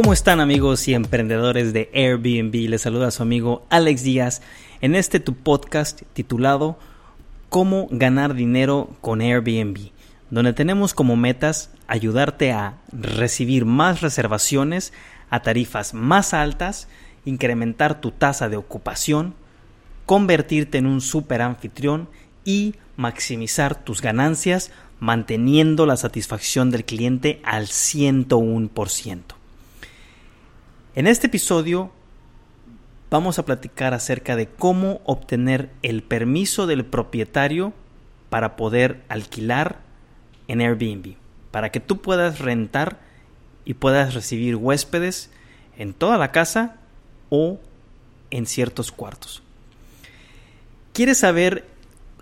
¿Cómo están amigos y emprendedores de Airbnb? Les saluda su amigo Alex Díaz en este tu podcast titulado Cómo ganar dinero con Airbnb, donde tenemos como metas ayudarte a recibir más reservaciones a tarifas más altas, incrementar tu tasa de ocupación, convertirte en un super anfitrión y maximizar tus ganancias manteniendo la satisfacción del cliente al 101%. En este episodio vamos a platicar acerca de cómo obtener el permiso del propietario para poder alquilar en Airbnb, para que tú puedas rentar y puedas recibir huéspedes en toda la casa o en ciertos cuartos. ¿Quieres saber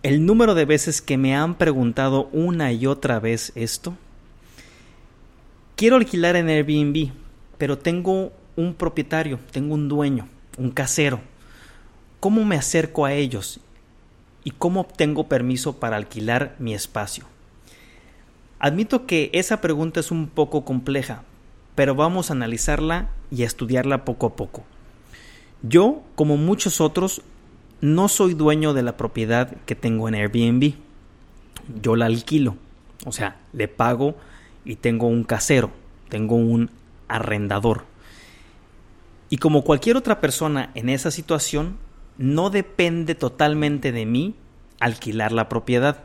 el número de veces que me han preguntado una y otra vez esto. Quiero alquilar en Airbnb, pero tengo un propietario, tengo un dueño, un casero. ¿Cómo me acerco a ellos? ¿Y cómo obtengo permiso para alquilar mi espacio? Admito que esa pregunta es un poco compleja, pero vamos a analizarla y a estudiarla poco a poco. Yo, como muchos otros, no soy dueño de la propiedad que tengo en Airbnb. Yo la alquilo. O sea, le pago y tengo un casero, tengo un arrendador. Y como cualquier otra persona en esa situación, no depende totalmente de mí alquilar la propiedad.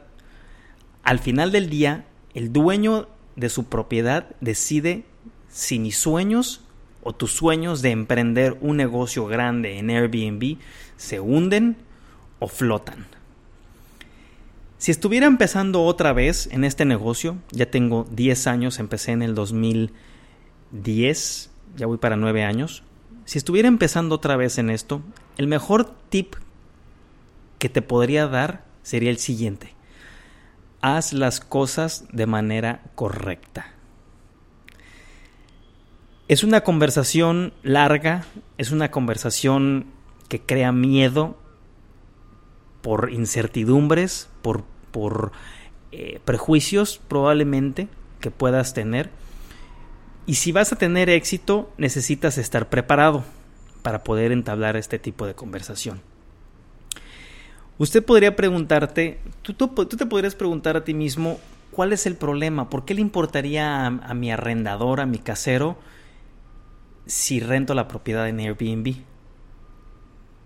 Al final del día, el dueño de su propiedad decide si mis sueños o tus sueños de emprender un negocio grande en Airbnb se hunden o flotan. Si estuviera empezando otra vez en este negocio, ya tengo 10 años, empecé en el 2010, ya voy para 9 años, si estuviera empezando otra vez en esto, el mejor tip que te podría dar sería el siguiente. Haz las cosas de manera correcta. Es una conversación larga, es una conversación que crea miedo por incertidumbres, por, por eh, prejuicios probablemente que puedas tener. Y si vas a tener éxito, necesitas estar preparado para poder entablar este tipo de conversación. Usted podría preguntarte, tú, te podrías preguntar a ti mismo, ¿cuál es el problema? ¿Por qué le importaría a mi arrendador, a mi casero, si rento la propiedad en Airbnb?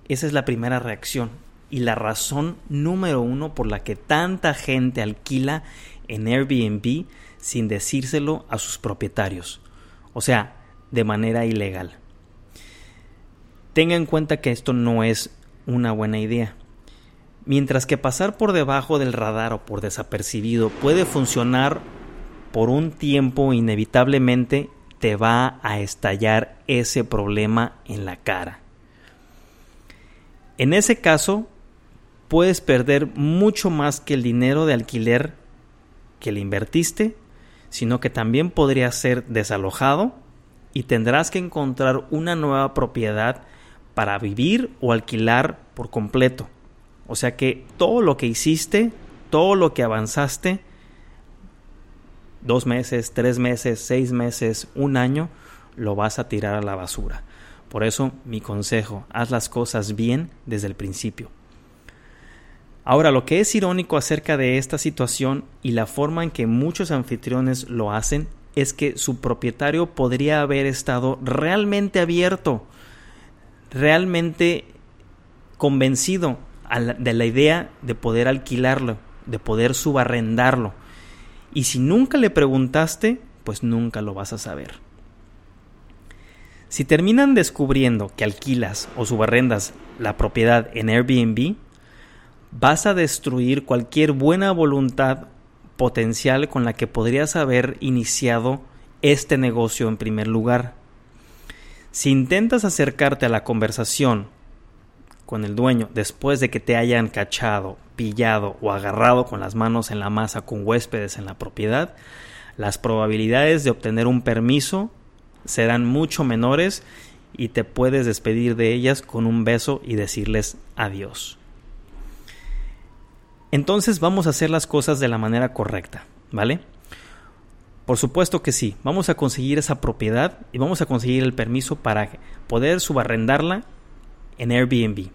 Esa es la primera reacción y la razón número uno por la que tanta gente alquila en Airbnb sin decírselo a sus propietarios, o sea, de manera ilegal. Tenga en cuenta que esto no es una buena idea. Mientras que pasar por debajo del radar o por desapercibido puede funcionar por un tiempo inevitablemente te va a estallar ese problema en la cara. En ese caso, puedes perder mucho más que el dinero de alquiler que le invertiste, sino que también podría ser desalojado y tendrás que encontrar una nueva propiedad para vivir o alquilar por completo. O sea que todo lo que hiciste, todo lo que avanzaste, dos meses, tres meses, seis meses, un año, lo vas a tirar a la basura. Por eso mi consejo, haz las cosas bien desde el principio. Ahora, lo que es irónico acerca de esta situación y la forma en que muchos anfitriones lo hacen es que su propietario podría haber estado realmente abierto, realmente convencido de la idea de poder alquilarlo, de poder subarrendarlo. Y si nunca le preguntaste, pues nunca lo vas a saber. Si terminan descubriendo que alquilas o subarrendas la propiedad en Airbnb, vas a destruir cualquier buena voluntad potencial con la que podrías haber iniciado este negocio en primer lugar. Si intentas acercarte a la conversación con el dueño después de que te hayan cachado, pillado o agarrado con las manos en la masa con huéspedes en la propiedad, las probabilidades de obtener un permiso serán mucho menores y te puedes despedir de ellas con un beso y decirles adiós. Entonces vamos a hacer las cosas de la manera correcta, ¿vale? Por supuesto que sí, vamos a conseguir esa propiedad y vamos a conseguir el permiso para poder subarrendarla en Airbnb.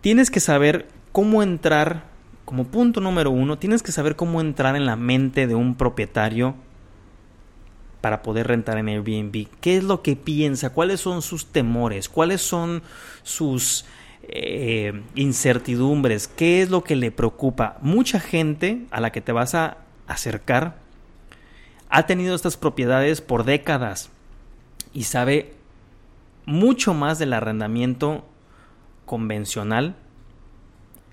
Tienes que saber cómo entrar, como punto número uno, tienes que saber cómo entrar en la mente de un propietario para poder rentar en Airbnb. ¿Qué es lo que piensa? ¿Cuáles son sus temores? ¿Cuáles son sus eh, incertidumbres? ¿Qué es lo que le preocupa? Mucha gente a la que te vas a acercar ha tenido estas propiedades por décadas y sabe mucho más del arrendamiento convencional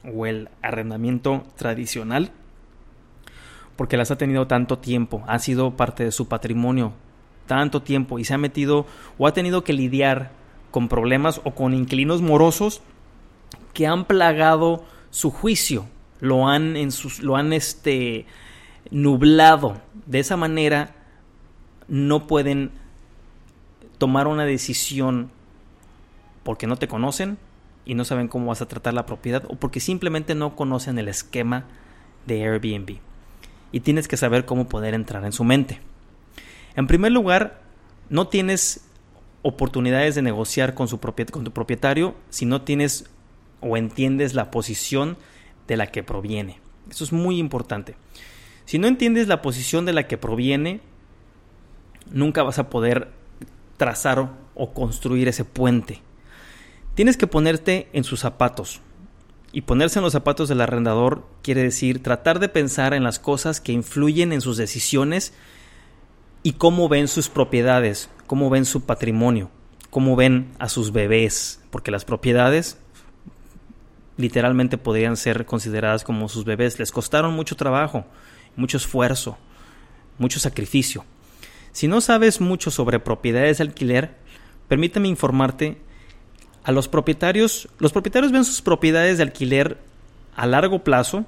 o el arrendamiento tradicional porque las ha tenido tanto tiempo, ha sido parte de su patrimonio tanto tiempo y se ha metido o ha tenido que lidiar con problemas o con inquilinos morosos que han plagado su juicio, lo han en sus, lo han este nublado. De esa manera no pueden tomar una decisión porque no te conocen y no saben cómo vas a tratar la propiedad o porque simplemente no conocen el esquema de Airbnb. Y tienes que saber cómo poder entrar en su mente. En primer lugar, no tienes oportunidades de negociar con, su con tu propietario si no tienes o entiendes la posición de la que proviene. Eso es muy importante. Si no entiendes la posición de la que proviene, nunca vas a poder trazar o construir ese puente. Tienes que ponerte en sus zapatos. Y ponerse en los zapatos del arrendador quiere decir tratar de pensar en las cosas que influyen en sus decisiones y cómo ven sus propiedades, cómo ven su patrimonio, cómo ven a sus bebés, porque las propiedades literalmente podrían ser consideradas como sus bebés. Les costaron mucho trabajo, mucho esfuerzo, mucho sacrificio. Si no sabes mucho sobre propiedades de alquiler, permíteme informarte a los propietarios, los propietarios ven sus propiedades de alquiler a largo plazo,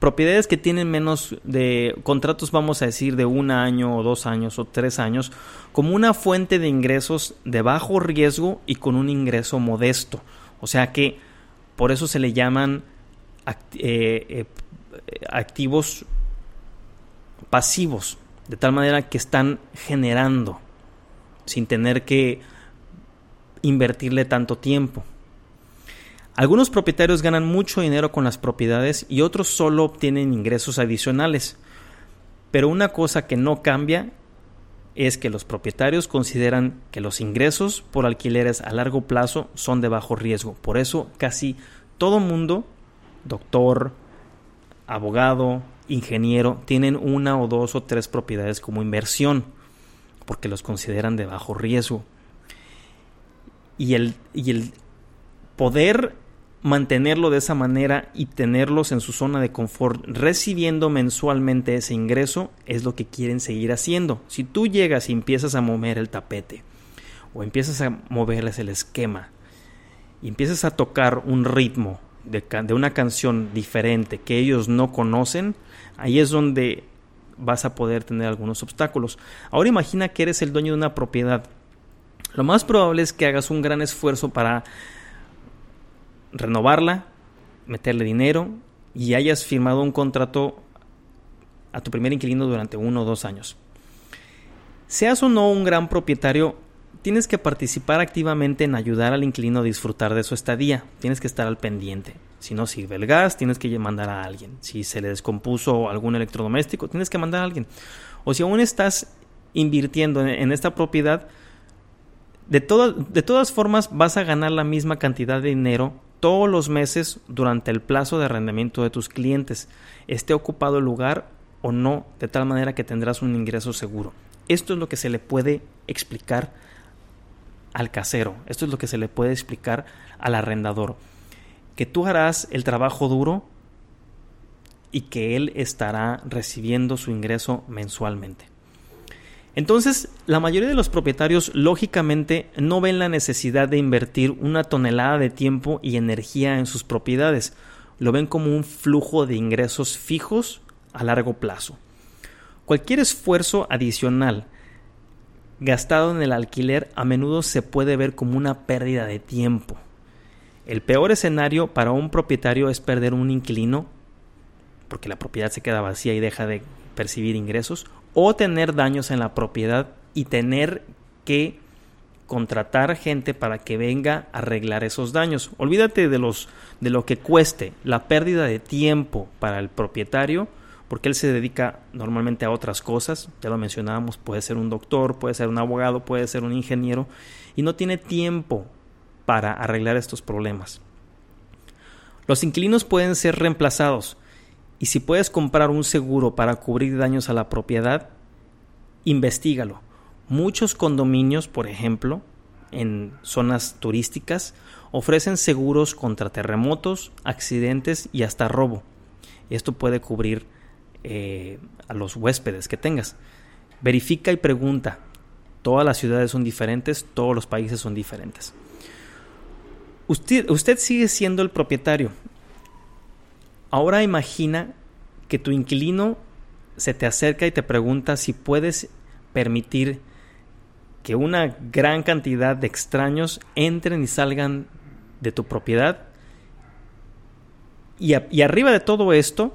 propiedades que tienen menos de contratos, vamos a decir, de un año o dos años o tres años, como una fuente de ingresos de bajo riesgo y con un ingreso modesto. O sea que por eso se le llaman eh, eh, activos pasivos, de tal manera que están generando sin tener que invertirle tanto tiempo. Algunos propietarios ganan mucho dinero con las propiedades y otros solo obtienen ingresos adicionales. Pero una cosa que no cambia es que los propietarios consideran que los ingresos por alquileres a largo plazo son de bajo riesgo. Por eso casi todo mundo, doctor, abogado, ingeniero, tienen una o dos o tres propiedades como inversión, porque los consideran de bajo riesgo. Y el, y el poder mantenerlo de esa manera y tenerlos en su zona de confort, recibiendo mensualmente ese ingreso, es lo que quieren seguir haciendo. Si tú llegas y empiezas a mover el tapete, o empiezas a moverles el esquema, y empiezas a tocar un ritmo de, una canción diferente que ellos no conocen, ahí es donde vas a poder tener algunos obstáculos. Ahora imagina que eres el dueño de una propiedad. Lo más probable es que hagas un gran esfuerzo para renovarla, meterle dinero y hayas firmado un contrato a tu primer inquilino durante uno o dos años. Seas o no un gran propietario, tienes que participar activamente en ayudar al inquilino a disfrutar de su estadía. Tienes que estar al pendiente. Si no sirve el gas, tienes que mandar a alguien. Si se le descompuso algún electrodoméstico, tienes que mandar a alguien. O si aún estás invirtiendo en esta propiedad, de, de todas formas vas a ganar la misma cantidad de dinero todos los meses durante el plazo de arrendamiento de tus clientes, esté ocupado el lugar o no, de tal manera que tendrás un ingreso seguro. Esto es lo que se le puede explicar al casero. Esto es lo que se le puede explicar al arrendador. Que tú harás el trabajo duro y que él estará recibiendo su ingreso mensualmente. Entonces, la mayoría de los propietarios lógicamente no ven la necesidad de invertir una tonelada de tiempo y energía en sus propiedades. Lo ven como un flujo de ingresos fijos a largo plazo. Cualquier esfuerzo adicional gastado en el alquiler a menudo se puede ver como una pérdida de tiempo. El peor escenario para un propietario es perder un inquilino porque la propiedad se queda vacía y deja de percibir ingresos o tener daños en la propiedad y tener que contratar gente para que venga a arreglar esos daños. Olvídate de los de lo que cueste, la pérdida de tiempo para el propietario, porque él se dedica normalmente a otras cosas, ya lo mencionábamos, puede ser un doctor, puede ser un abogado, puede ser un ingeniero y no tiene tiempo para arreglar estos problemas. Los inquilinos pueden ser reemplazados y si puedes comprar un seguro para cubrir daños a la propiedad, investigalo. Muchos condominios, por ejemplo, en zonas turísticas, ofrecen seguros contra terremotos, accidentes y hasta robo. Esto puede cubrir eh, a los huéspedes que tengas. Verifica y pregunta. Todas las ciudades son diferentes, todos los países son diferentes. Usted, usted sigue siendo el propietario. Ahora imagina que tu inquilino se te acerca y te pregunta si puedes permitir que una gran cantidad de extraños entren y salgan de tu propiedad. Y, y, arriba de todo esto,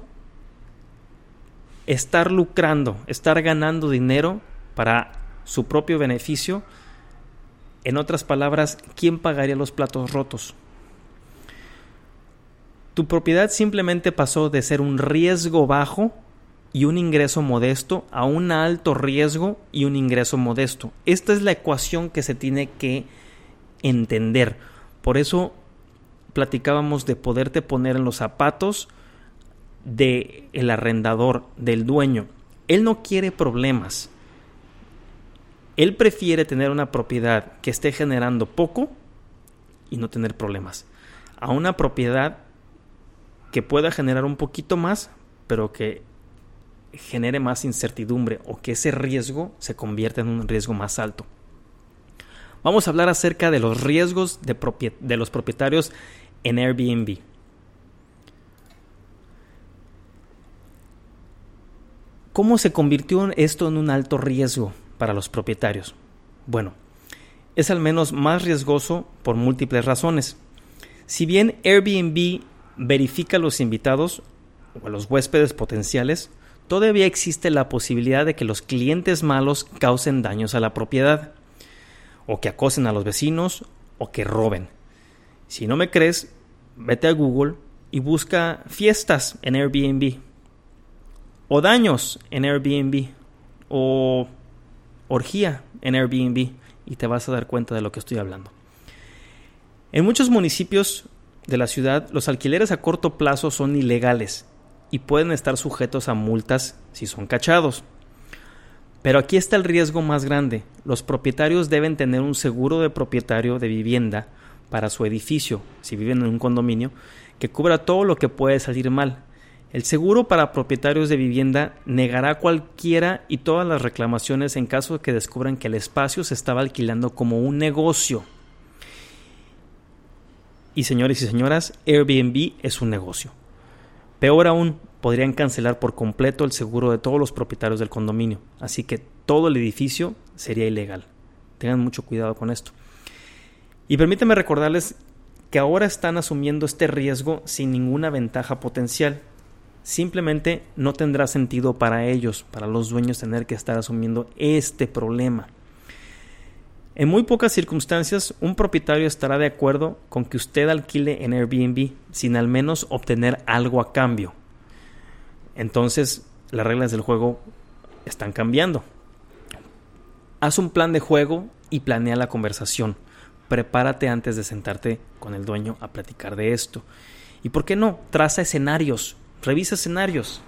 estar lucrando, estar ganando dinero para su propio beneficio. En otras palabras, ¿quién pagaría los platos rotos? Tu propiedad simplemente pasó de ser un riesgo bajo y un ingreso modesto a un alto riesgo y un ingreso modesto. Esta es la ecuación que se tiene que entender. Por eso platicábamos de poderte poner en los zapatos del el arrendador, del dueño. Él no quiere problemas. Él prefiere tener una propiedad que esté generando poco y no tener problemas. A una propiedad que pueda generar un poquito más, pero que genere más incertidumbre o que ese riesgo se convierta en un riesgo más alto. Vamos a hablar acerca de los riesgos de, los propietarios en Airbnb. ¿Cómo se convirtió esto en un alto riesgo para los propietarios? Bueno, es al menos más riesgoso por múltiples razones. Si bien Airbnb verifica a los invitados o a los huéspedes potenciales, todavía existe la posibilidad de que los clientes malos causen daños a la propiedad, o que acosen a los vecinos, o que roben. Si no me crees, vete a Google y busca fiestas en Airbnb, o daños en Airbnb, o orgía en Airbnb, y te vas a dar cuenta de lo que estoy hablando. En muchos municipios de la ciudad, los alquileres a corto plazo son ilegales y pueden estar sujetos a multas si son cachados. Pero aquí está el riesgo más grande. Los propietarios deben tener un seguro de propietario de vivienda para su edificio, si viven en un condominio, que cubra todo lo que puede salir mal. El seguro para propietarios de vivienda negará cualquiera y todas las reclamaciones en caso de que descubran que el espacio se estaba alquilando como un negocio. Y señores y señoras, Airbnb es un negocio. Peor aún, podrían cancelar por completo el seguro de todos los propietarios del condominio, así que todo el edificio sería ilegal. Tengan mucho cuidado con esto. Y permítanme recordarles que ahora están asumiendo este riesgo sin ninguna ventaja potencial. Simplemente no tendrá sentido para ellos, para los dueños, tener que estar asumiendo este problema. En muy pocas circunstancias, un propietario estará de acuerdo con que usted alquile en Airbnb sin al menos obtener algo a cambio. Entonces, las reglas del juego están cambiando. Haz un plan de juego y planea la conversación. Prepárate antes de sentarte con el dueño a platicar de esto. Y por qué no, traza escenarios, revisa escenarios.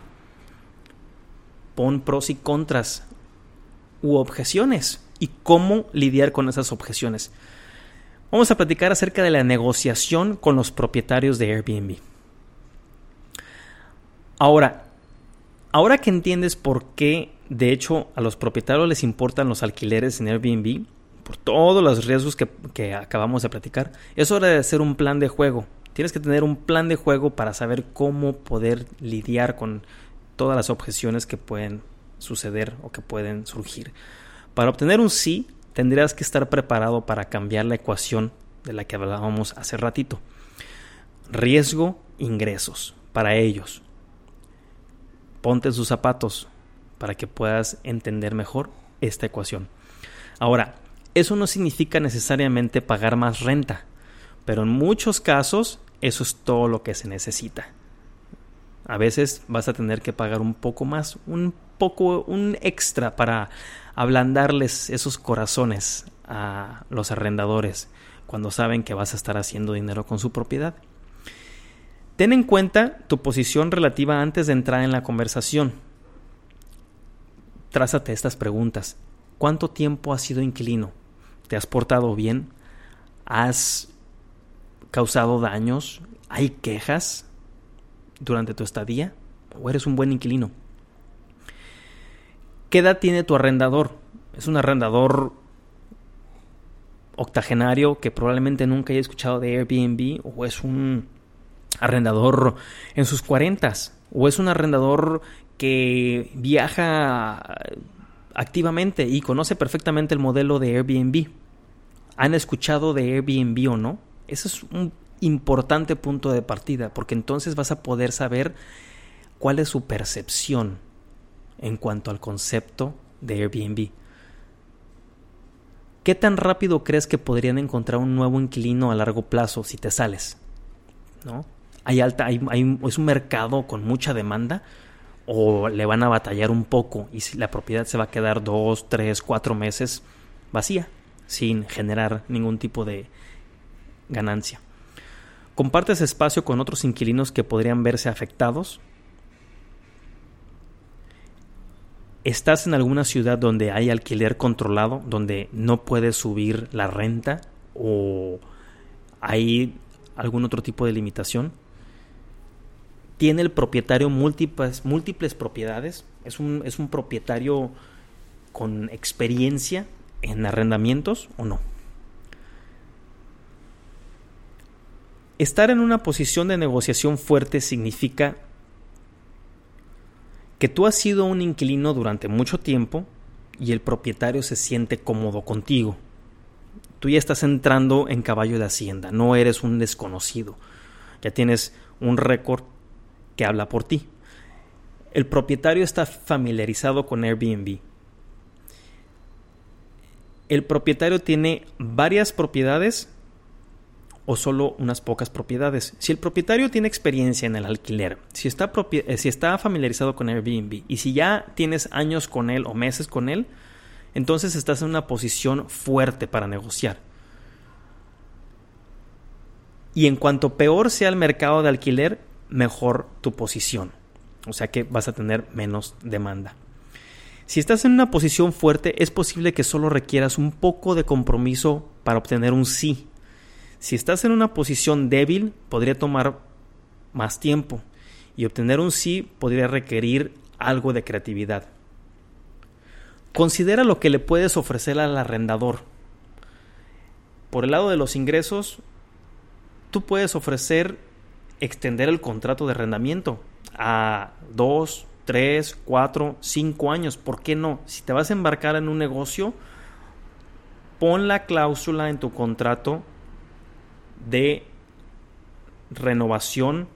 Pon pros y contras u objeciones y cómo lidiar con esas objeciones. Vamos a platicar acerca de la negociación con los propietarios de Airbnb. Ahora, ahora que entiendes por qué, de hecho, a los propietarios les importan los alquileres en Airbnb, por todos los riesgos que, que acabamos de platicar, es hora de hacer un plan de juego. Tienes que tener un plan de juego para saber cómo poder lidiar con todas las objeciones que pueden suceder o que pueden surgir. Para obtener un sí, tendrías que estar preparado para cambiar la ecuación de la que hablábamos hace ratito. Riesgo, ingresos para ellos. Ponte sus zapatos. para que puedas entender mejor esta ecuación. Ahora, eso no significa necesariamente pagar más renta, pero en muchos casos eso es todo lo que se necesita. A veces vas a tener que pagar un poco más, un poco, un extra para ablandarles esos corazones a los arrendadores cuando saben que vas a estar haciendo dinero con su propiedad. Ten en cuenta tu posición relativa antes de entrar en la conversación. Trázate estas preguntas. ¿Cuánto tiempo has sido inquilino? ¿Te has portado bien? ¿Has causado daños? ¿Hay quejas durante tu estadía? ¿O eres un buen inquilino? ¿Qué edad tiene tu arrendador? ¿Es un arrendador octogenario que probablemente nunca haya escuchado de Airbnb? ¿O es un arrendador en sus cuarentas? ¿O es un arrendador que viaja activamente y conoce perfectamente el modelo de Airbnb? ¿Han escuchado de Airbnb o no? Ese es un importante punto de partida porque entonces vas a poder saber cuál es su percepción en cuanto al concepto de Airbnb. ¿Qué tan rápido crees que podrían encontrar un nuevo inquilino a largo plazo si te sales? ¿No? ¿Hay alta, hay, ¿Es un mercado con mucha demanda? ¿O le van a batallar un poco y la propiedad se va a quedar dos, tres, cuatro meses vacía sin generar ningún tipo de ganancia? ¿Compartes espacio con otros inquilinos que podrían verse afectados? ¿Estás en alguna ciudad donde hay alquiler controlado, donde no puedes subir la renta o hay algún otro tipo de limitación? ¿Tiene el propietario múltiples, propiedades? ¿Es un, ¿Es un propietario con experiencia en arrendamientos o no? Estar en una posición de negociación fuerte significa que tú has sido un inquilino durante mucho tiempo y el propietario se siente cómodo contigo. Tú ya estás entrando en caballo de hacienda, no eres un desconocido. Ya tienes un récord que habla por ti. El propietario está familiarizado con Airbnb. El propietario tiene varias propiedades o solo unas pocas propiedades. Si el propietario tiene experiencia en el alquiler, si está, eh, si está familiarizado con Airbnb y si ya tienes años con él o meses con él, entonces estás en una posición fuerte para negociar. Y en cuanto peor sea el mercado de alquiler, mejor tu posición. O sea que vas a tener menos demanda. Si estás en una posición fuerte, es posible que solo requieras un poco de compromiso para obtener un sí si estás en una posición débil, podría tomar más tiempo y obtener un sí podría requerir algo de creatividad. Considera lo que le puedes ofrecer al arrendador. Por el lado de los ingresos, tú puedes ofrecer extender el contrato de arrendamiento a dos, tres, cuatro, cinco años. ¿Por qué no? Si te vas a embarcar en un negocio, pon la cláusula en tu contrato de renovación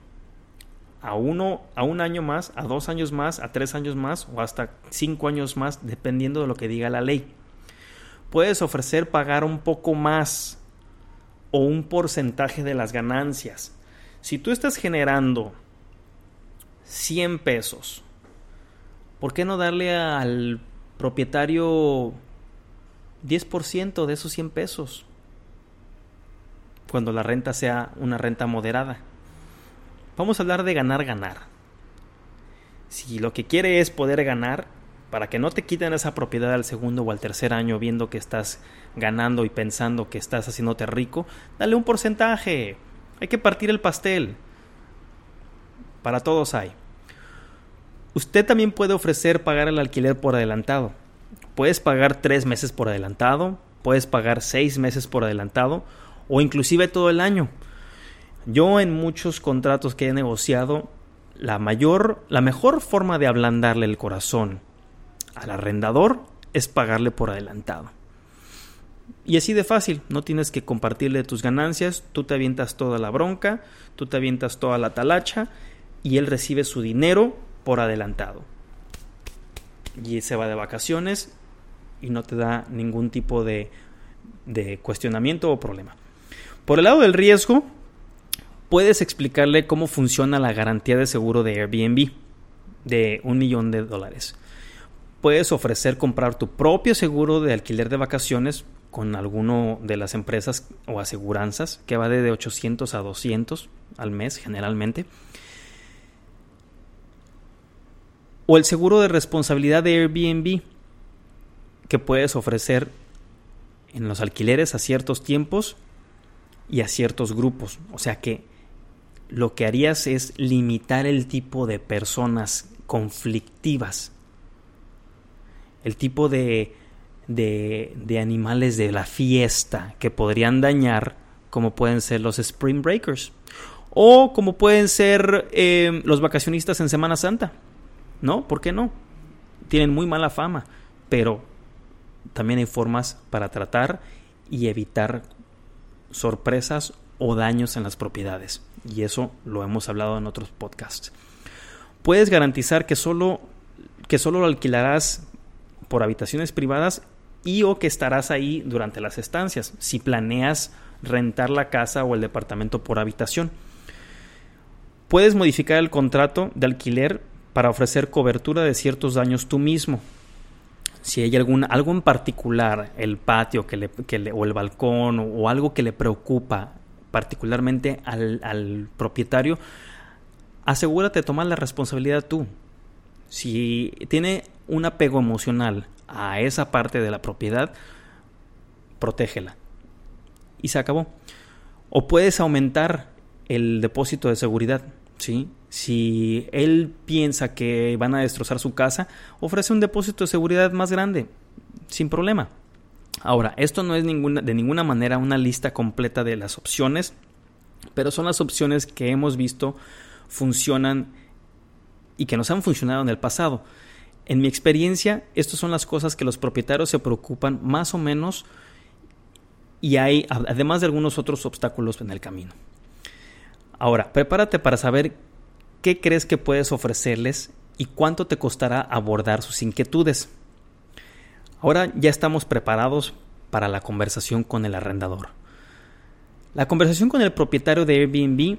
a uno, a un año más, a dos años más, a tres años más o hasta cinco años más, dependiendo de lo que diga la ley. Puedes ofrecer pagar un poco más o un porcentaje de las ganancias. Si tú estás generando 100 pesos, ¿por qué no darle al propietario 10% de esos 100 pesos? Cuando la renta sea una renta moderada. Vamos a hablar de ganar, ganar. Si lo que quiere es poder ganar, para que no te quiten esa propiedad al segundo o al tercer año viendo que estás ganando y pensando que estás haciéndote rico, dale un porcentaje. Hay que partir el pastel. Para todos hay. Usted también puede ofrecer pagar el alquiler por adelantado. Puedes pagar tres meses por adelantado, puedes pagar seis meses por adelantado o inclusive todo el año. Yo en muchos contratos que he negociado, la mayor, la mejor forma de ablandarle el corazón al arrendador es pagarle por adelantado. Y así de fácil, no tienes que compartirle tus ganancias, tú te avientas toda la bronca, tú te avientas toda la talacha y él recibe su dinero por adelantado. y se va de vacaciones y no te da ningún tipo de, de cuestionamiento o problema. Por el lado del riesgo, puedes explicarle cómo funciona la garantía de seguro de Airbnb de un millón de dólares. Puedes ofrecer comprar tu propio seguro de alquiler de vacaciones con alguno de las empresas o aseguranzas que va de 800 a 200 al mes generalmente. O el seguro de responsabilidad de Airbnb que puedes ofrecer en los alquileres a ciertos tiempos y a ciertos grupos. O sea que lo que harías es limitar el tipo de personas conflictivas, el tipo de, de, animales de la fiesta que podrían dañar, como pueden ser los Spring Breakers, o como pueden ser eh, los vacacionistas en Semana Santa. ¿No? ¿Por qué no? Tienen muy mala fama, pero también hay formas para tratar y evitar sorpresas o daños en las propiedades. Y eso lo hemos hablado en otros podcasts. Puedes garantizar que solo, que solo lo alquilarás por habitaciones privadas y o que estarás ahí durante las estancias, si planeas rentar la casa o el departamento por habitación. Puedes modificar el contrato de alquiler para ofrecer cobertura de ciertos daños tú mismo si hay algún, algo en particular, el patio que le, o el balcón o, algo que le preocupa particularmente al, al propietario, asegúrate de tomar la responsabilidad tú. Si tiene un apego emocional a esa parte de la propiedad, protégela. Y se acabó. O puedes aumentar el depósito de seguridad, ¿sí? Si él piensa que van a destrozar su casa, ofrece un depósito de seguridad más grande, sin problema. Ahora, esto no es de ninguna manera una lista completa de las opciones, pero son las opciones que hemos visto funcionan y que nos han funcionado en el pasado. En mi experiencia, estas son las cosas que los propietarios se preocupan más o menos y hay, además de algunos otros obstáculos en el camino. Ahora, prepárate para saber qué crees que puedes ofrecerles y cuánto te costará abordar sus inquietudes. Ahora ya estamos preparados para la conversación con el arrendador. La conversación con el propietario de Airbnb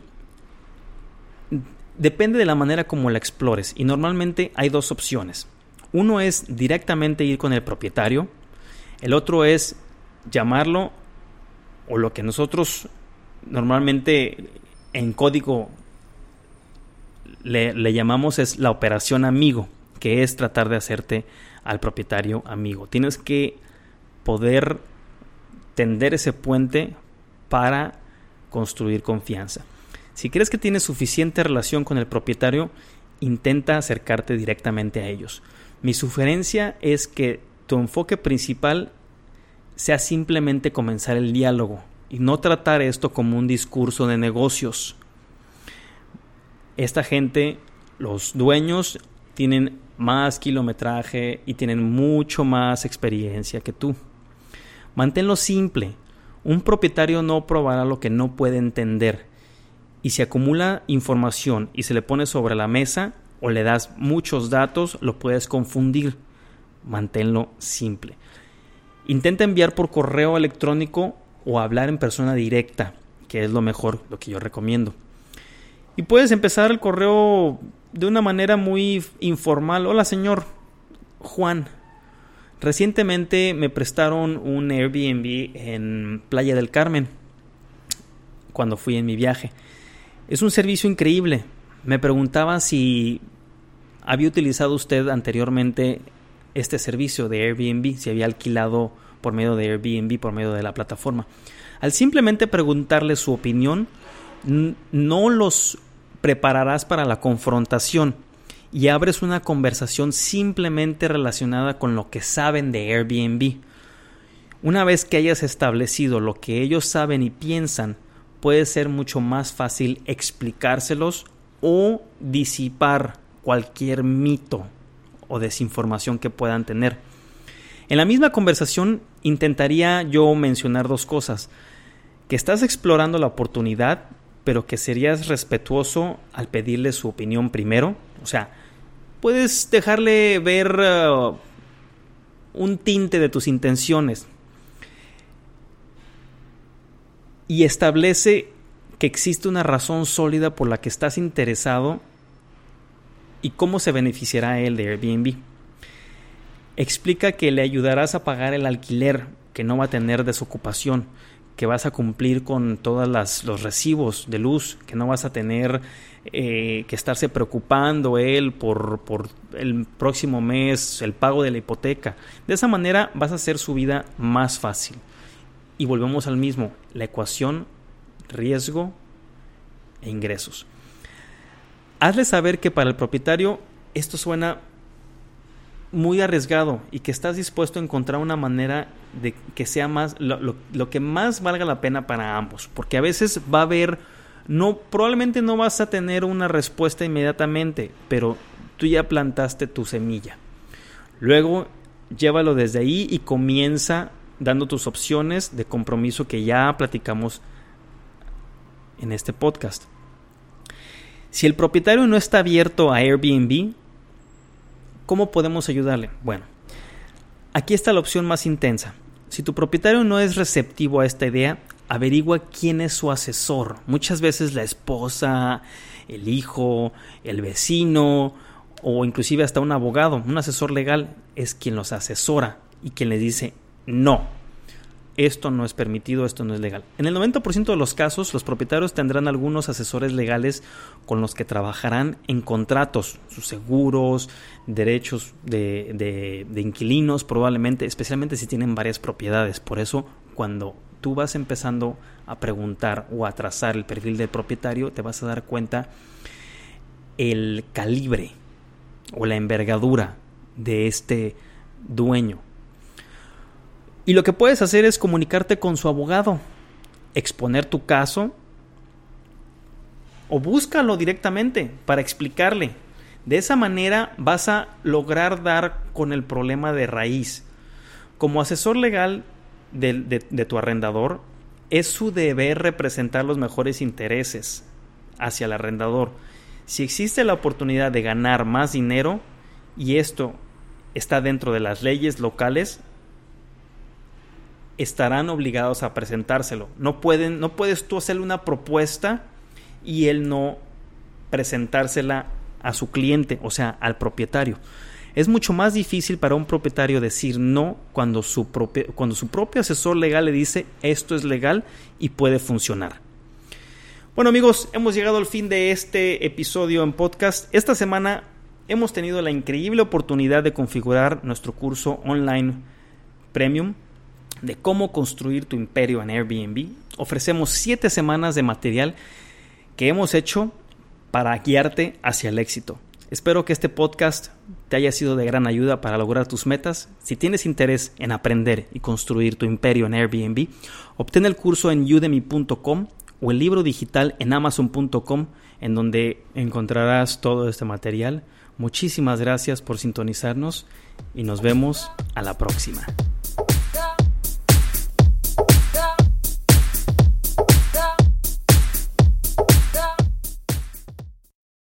depende de la manera como la explores y normalmente hay dos opciones. Uno es directamente ir con el propietario, el otro es llamarlo o lo que nosotros normalmente en código le, llamamos es la operación amigo, que es tratar de hacerte al propietario amigo. Tienes que poder tender ese puente para construir confianza. Si crees que tienes suficiente relación con el propietario, intenta acercarte directamente a ellos. Mi sugerencia es que tu enfoque principal sea simplemente comenzar el diálogo y no tratar esto como un discurso de negocios esta gente, los dueños, tienen más kilometraje y tienen mucho más experiencia que tú. Manténlo simple. Un propietario no probará lo que no puede entender. Y si acumula información y se le pone sobre la mesa o le das muchos datos, lo puedes confundir. Manténlo simple. Intenta enviar por correo electrónico o hablar en persona directa, que es lo mejor, lo que yo recomiendo. Y puedes empezar el correo de una manera muy informal. Hola señor Juan. Recientemente me prestaron un Airbnb en Playa del Carmen cuando fui en mi viaje. Es un servicio increíble. Me preguntaba si había utilizado usted anteriormente este servicio de Airbnb, si había alquilado por medio de Airbnb, por medio de la plataforma. Al simplemente preguntarle su opinión, no los prepararás para la confrontación y abres una conversación simplemente relacionada con lo que saben de Airbnb. Una vez que hayas establecido lo que ellos saben y piensan, puede ser mucho más fácil explicárselos o disipar cualquier mito o desinformación que puedan tener. En la misma conversación intentaría yo mencionar dos cosas. Que estás explorando la oportunidad pero que serías respetuoso al pedirle su opinión primero. O sea, puedes dejarle ver uh, un tinte de tus intenciones y establece que existe una razón sólida por la que estás interesado y cómo se beneficiará él de Airbnb. Explica que le ayudarás a pagar el alquiler, que no va a tener desocupación, que vas a cumplir con todos los recibos de luz, que no vas a tener eh, que estarse preocupando él por, por el próximo mes, el pago de la hipoteca. De esa manera vas a hacer su vida más fácil. Y volvemos al mismo, la ecuación riesgo e ingresos. Hazle saber que para el propietario esto suena muy arriesgado y que estás dispuesto a encontrar una manera de que sea más lo, lo, que más valga la pena para ambos. Porque a veces va a haber no probablemente no vas a tener una respuesta inmediatamente pero tú ya plantaste tu semilla. Luego llévalo desde ahí y comienza dando tus opciones de compromiso que ya platicamos en este podcast. Si el propietario no está abierto a Airbnb ¿Cómo podemos ayudarle? Bueno, aquí está la opción más intensa. Si tu propietario no es receptivo a esta idea, averigua quién es su asesor. Muchas veces la esposa, el hijo, el vecino o inclusive hasta un abogado, un asesor legal es quien los asesora y quien le dice no esto no es permitido, esto no es legal. En el 90% de los casos, los propietarios tendrán algunos asesores legales con los que trabajarán en contratos, sus seguros, derechos de, de, inquilinos, probablemente, especialmente si tienen varias propiedades. Por eso, cuando tú vas empezando a preguntar o a trazar el perfil del propietario, te vas a dar cuenta el calibre o la envergadura de este dueño y lo que puedes hacer es comunicarte con su abogado, exponer tu caso o búscalo directamente para explicarle. De esa manera vas a lograr dar con el problema de raíz. Como asesor legal de, de, tu arrendador, es su deber representar los mejores intereses hacia el arrendador. Si existe la oportunidad de ganar más dinero y esto está dentro de las leyes locales, estarán obligados a presentárselo. No pueden, no puedes tú hacerle una propuesta y él no presentársela a su cliente, o sea, al propietario. Es mucho más difícil para un propietario decir no cuando su, propio, cuando su propio asesor legal le dice esto es legal y puede funcionar. Bueno amigos, hemos llegado al fin de este episodio en podcast. Esta semana hemos tenido la increíble oportunidad de configurar nuestro curso online premium de cómo construir tu imperio en Airbnb, ofrecemos 7 semanas de material que hemos hecho para guiarte hacia el éxito. Espero que este podcast te haya sido de gran ayuda para lograr tus metas. Si tienes interés en aprender y construir tu imperio en Airbnb, obtén el curso en udemy.com o el libro digital en amazon.com en donde encontrarás todo este material. Muchísimas gracias por sintonizarnos y nos vemos a la próxima.